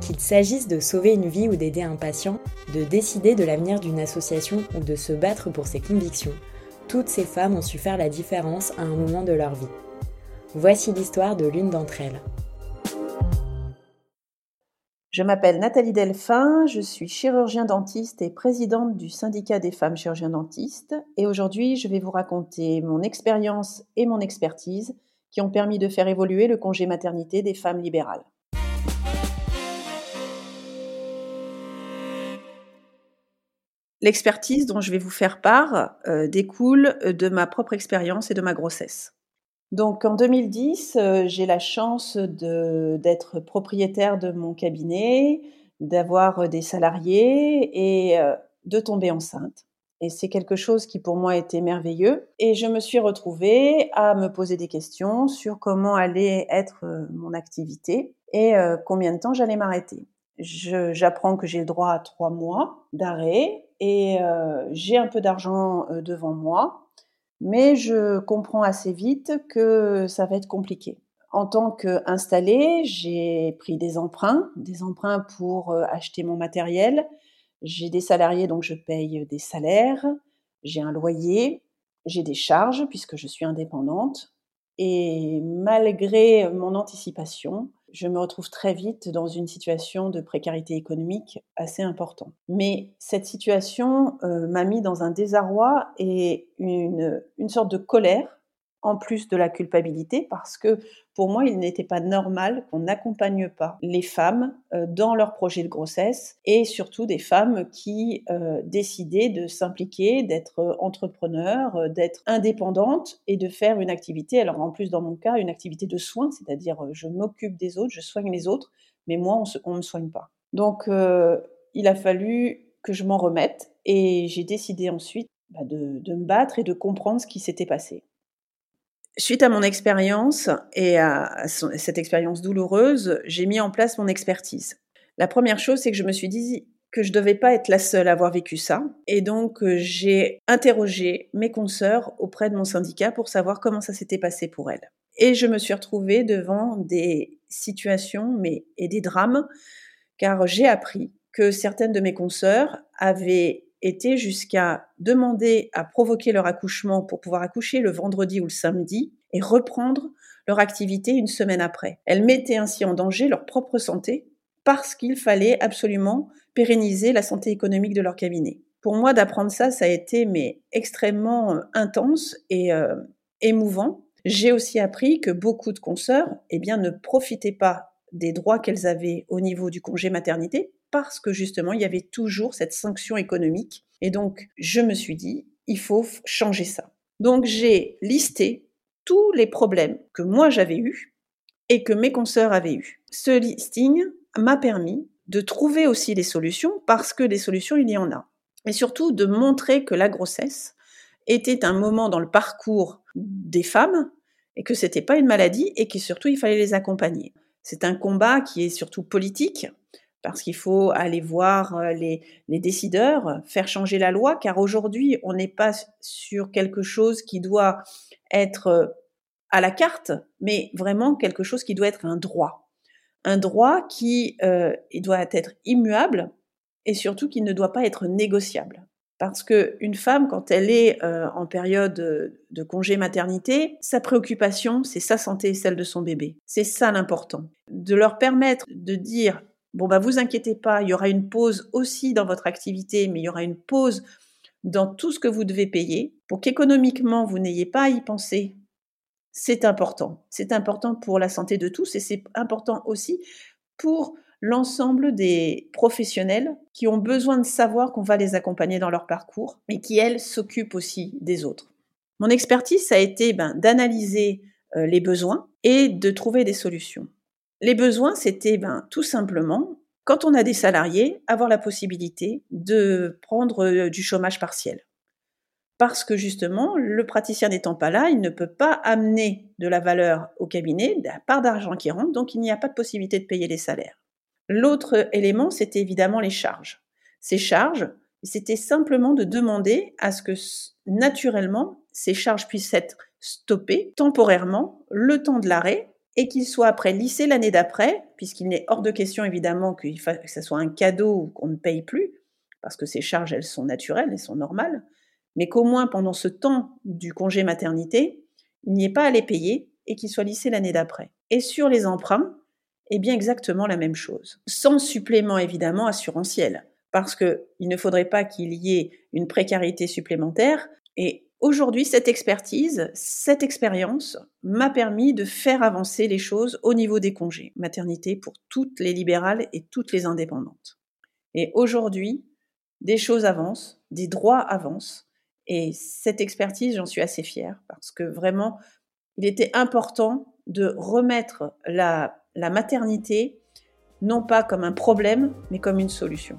Qu'il s'agisse de sauver une vie ou d'aider un patient, de décider de l'avenir d'une association ou de se battre pour ses convictions, toutes ces femmes ont su faire la différence à un moment de leur vie. Voici l'histoire de l'une d'entre elles. Je m'appelle Nathalie Delphin, je suis chirurgien dentiste et présidente du syndicat des femmes chirurgiens dentistes et aujourd'hui je vais vous raconter mon expérience et mon expertise qui ont permis de faire évoluer le congé maternité des femmes libérales. L'expertise dont je vais vous faire part euh, découle de ma propre expérience et de ma grossesse. Donc en 2010, euh, j'ai la chance d'être propriétaire de mon cabinet, d'avoir des salariés et euh, de tomber enceinte. Et c'est quelque chose qui pour moi était merveilleux. Et je me suis retrouvée à me poser des questions sur comment allait être mon activité et combien de temps j'allais m'arrêter. J'apprends que j'ai le droit à trois mois d'arrêt et euh, j'ai un peu d'argent euh, devant moi, mais je comprends assez vite que ça va être compliqué. En tant qu'installée, j'ai pris des emprunts, des emprunts pour euh, acheter mon matériel. J'ai des salariés, donc je paye des salaires. J'ai un loyer, j'ai des charges puisque je suis indépendante. Et malgré mon anticipation, je me retrouve très vite dans une situation de précarité économique assez importante. Mais cette situation euh, m'a mis dans un désarroi et une, une sorte de colère en plus de la culpabilité, parce que pour moi, il n'était pas normal qu'on n'accompagne pas les femmes euh, dans leur projet de grossesse, et surtout des femmes qui euh, décidaient de s'impliquer, d'être entrepreneurs, euh, d'être indépendantes et de faire une activité, alors en plus dans mon cas, une activité de soins, c'est-à-dire je m'occupe des autres, je soigne les autres, mais moi, on ne me soigne pas. Donc, il a fallu que je m'en remette, et j'ai décidé ensuite bah, de me battre et de comprendre ce qui s'était passé. Suite à mon expérience et à cette expérience douloureuse, j'ai mis en place mon expertise. La première chose, c'est que je me suis dit que je devais pas être la seule à avoir vécu ça. Et donc, euh, j'ai interrogé mes consoeurs auprès de mon syndicat pour savoir comment ça s'était passé pour elles. Et je me suis retrouvée devant des situations et des drames, car j'ai appris que certaines de mes consoeurs avaient était jusqu'à demander à provoquer leur accouchement pour pouvoir accoucher le vendredi ou le samedi et reprendre leur activité une semaine après. Elles mettaient ainsi en danger leur propre santé parce qu'il fallait absolument pérenniser la santé économique de leur cabinet. Pour moi, d'apprendre ça, ça a été extrêmement euh, intense et euh, émouvant. J'ai aussi appris que beaucoup de consoeurs, eh bien, ne profitaient pas des droits qu'elles avaient au niveau du congé maternité parce que justement, il y avait toujours cette sanction économique. Et donc, je me suis dit, il faut changer ça. Donc, j'ai listé tous les problèmes que moi j'avais eus et que mes consoeurs avaient eus. Ce listing m'a permis de trouver aussi des solutions parce que des solutions, il y en a. Et surtout de montrer que la grossesse était un moment dans le parcours des femmes et que c'était pas une maladie et que surtout il fallait les accompagner. C'est un combat qui est surtout politique parce qu'il faut aller voir euh, les, décideurs, faire changer la loi, car aujourd'hui, on n'est pas sur quelque chose qui doit être euh, à la carte, mais vraiment quelque chose qui doit être un droit. Un droit qui euh, doit être immuable et surtout qui ne doit pas être négociable. Parce qu'une femme, quand elle est en période de congé maternité, sa préoccupation, c'est sa santé et celle de son bébé. C'est ça l'important. De leur permettre de dire Bon, bah, vous inquiétez pas, il y aura une pause aussi dans votre activité, mais il y aura une pause dans tout ce que vous devez payer pour qu'économiquement, vous n'ayez pas à y penser. C'est important. C'est important pour la santé de tous et c'est important aussi pour l'ensemble des professionnels qui ont besoin de savoir qu'on va les accompagner dans leur parcours et qui, elles, s'occupent aussi des autres. Mon expertise, a été ben, d'analyser euh, les besoins et de trouver des solutions. Les besoins, c'était ben, tout simplement, quand on a des salariés, avoir la possibilité de prendre euh, du chômage partiel. parce que justement, le praticien n'étant pas là, il ne peut pas amener de la valeur au cabinet, la part d'argent qui rentre, donc il n'y a pas de possibilité de payer les salaires. L'autre élément, c'était évidemment les charges. Ces charges, c'était simplement de demander à ce que naturellement ces charges puissent être stoppées temporairement le temps de l'arrêt et qu'ils soient après lissés l'année d'après, puisqu'il n'est hors de question évidemment que ce soit un cadeau ou qu'on ne paye plus, parce que ces charges, elles sont naturelles, elles sont normales, mais qu'au moins pendant ce temps du congé maternité, il n'y ait pas à les payer et qu'ils soient lissés l'année d'après. Et sur les emprunts, eh bien exactement la même chose, sans supplément évidemment assurantiel, parce qu'il ne faudrait pas qu'il y ait une précarité supplémentaire. Et aujourd'hui, cette expertise, cette expérience m'a permis de faire avancer les choses au niveau des congés maternité pour toutes les libérales et toutes les indépendantes. Et aujourd'hui, des choses avancent, des droits avancent, et cette expertise, j'en suis assez fière parce que vraiment, il était important de remettre la, maternité non pas comme un problème, mais comme une solution.